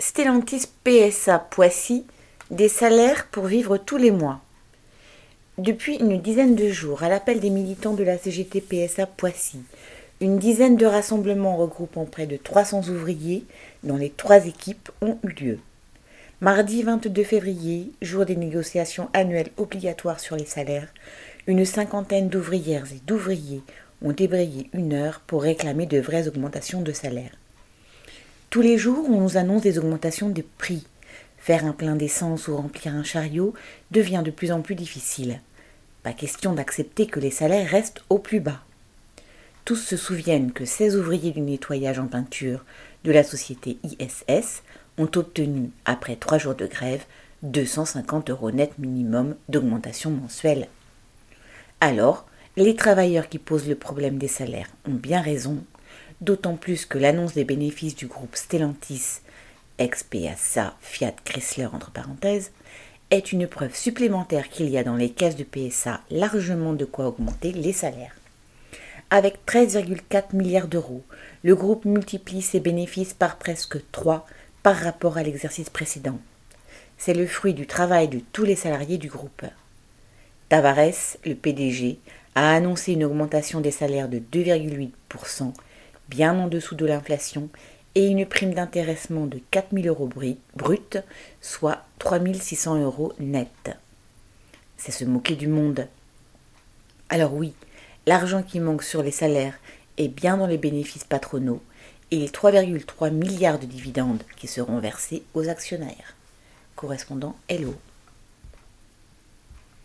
Stellantis PSA Poissy, des salaires pour vivre tous les mois. Depuis une dizaine de jours, à l'appel des militants de la CGT PSA Poissy, une dizaine de rassemblements regroupant près de 300 ouvriers dans les trois équipes ont eu lieu. Mardi 22 février, jour des négociations annuelles obligatoires sur les salaires, une cinquantaine d'ouvrières et d'ouvriers ont débrayé une heure pour réclamer de vraies augmentations de salaire. Tous les jours, on nous annonce des augmentations de prix. Faire un plein d'essence ou remplir un chariot devient de plus en plus difficile. Pas question d'accepter que les salaires restent au plus bas. Tous se souviennent que 16 ouvriers du nettoyage en peinture de la société ISS ont obtenu, après trois jours de grève, 250 euros net minimum d'augmentation mensuelle. Alors, les travailleurs qui posent le problème des salaires ont bien raison d'autant plus que l'annonce des bénéfices du groupe Stellantis, ex-PSA Fiat Chrysler entre parenthèses, est une preuve supplémentaire qu'il y a dans les caisses de PSA largement de quoi augmenter les salaires. Avec 13,4 milliards d'euros, le groupe multiplie ses bénéfices par presque 3 par rapport à l'exercice précédent. C'est le fruit du travail de tous les salariés du groupe. Tavares, le PDG, a annoncé une augmentation des salaires de 2,8% bien en dessous de l'inflation, et une prime d'intéressement de 4 000 euros brut, soit 3 600 euros net. C'est se moquer du monde. Alors oui, l'argent qui manque sur les salaires est bien dans les bénéfices patronaux et les 3,3 milliards de dividendes qui seront versés aux actionnaires. Correspondant Hello.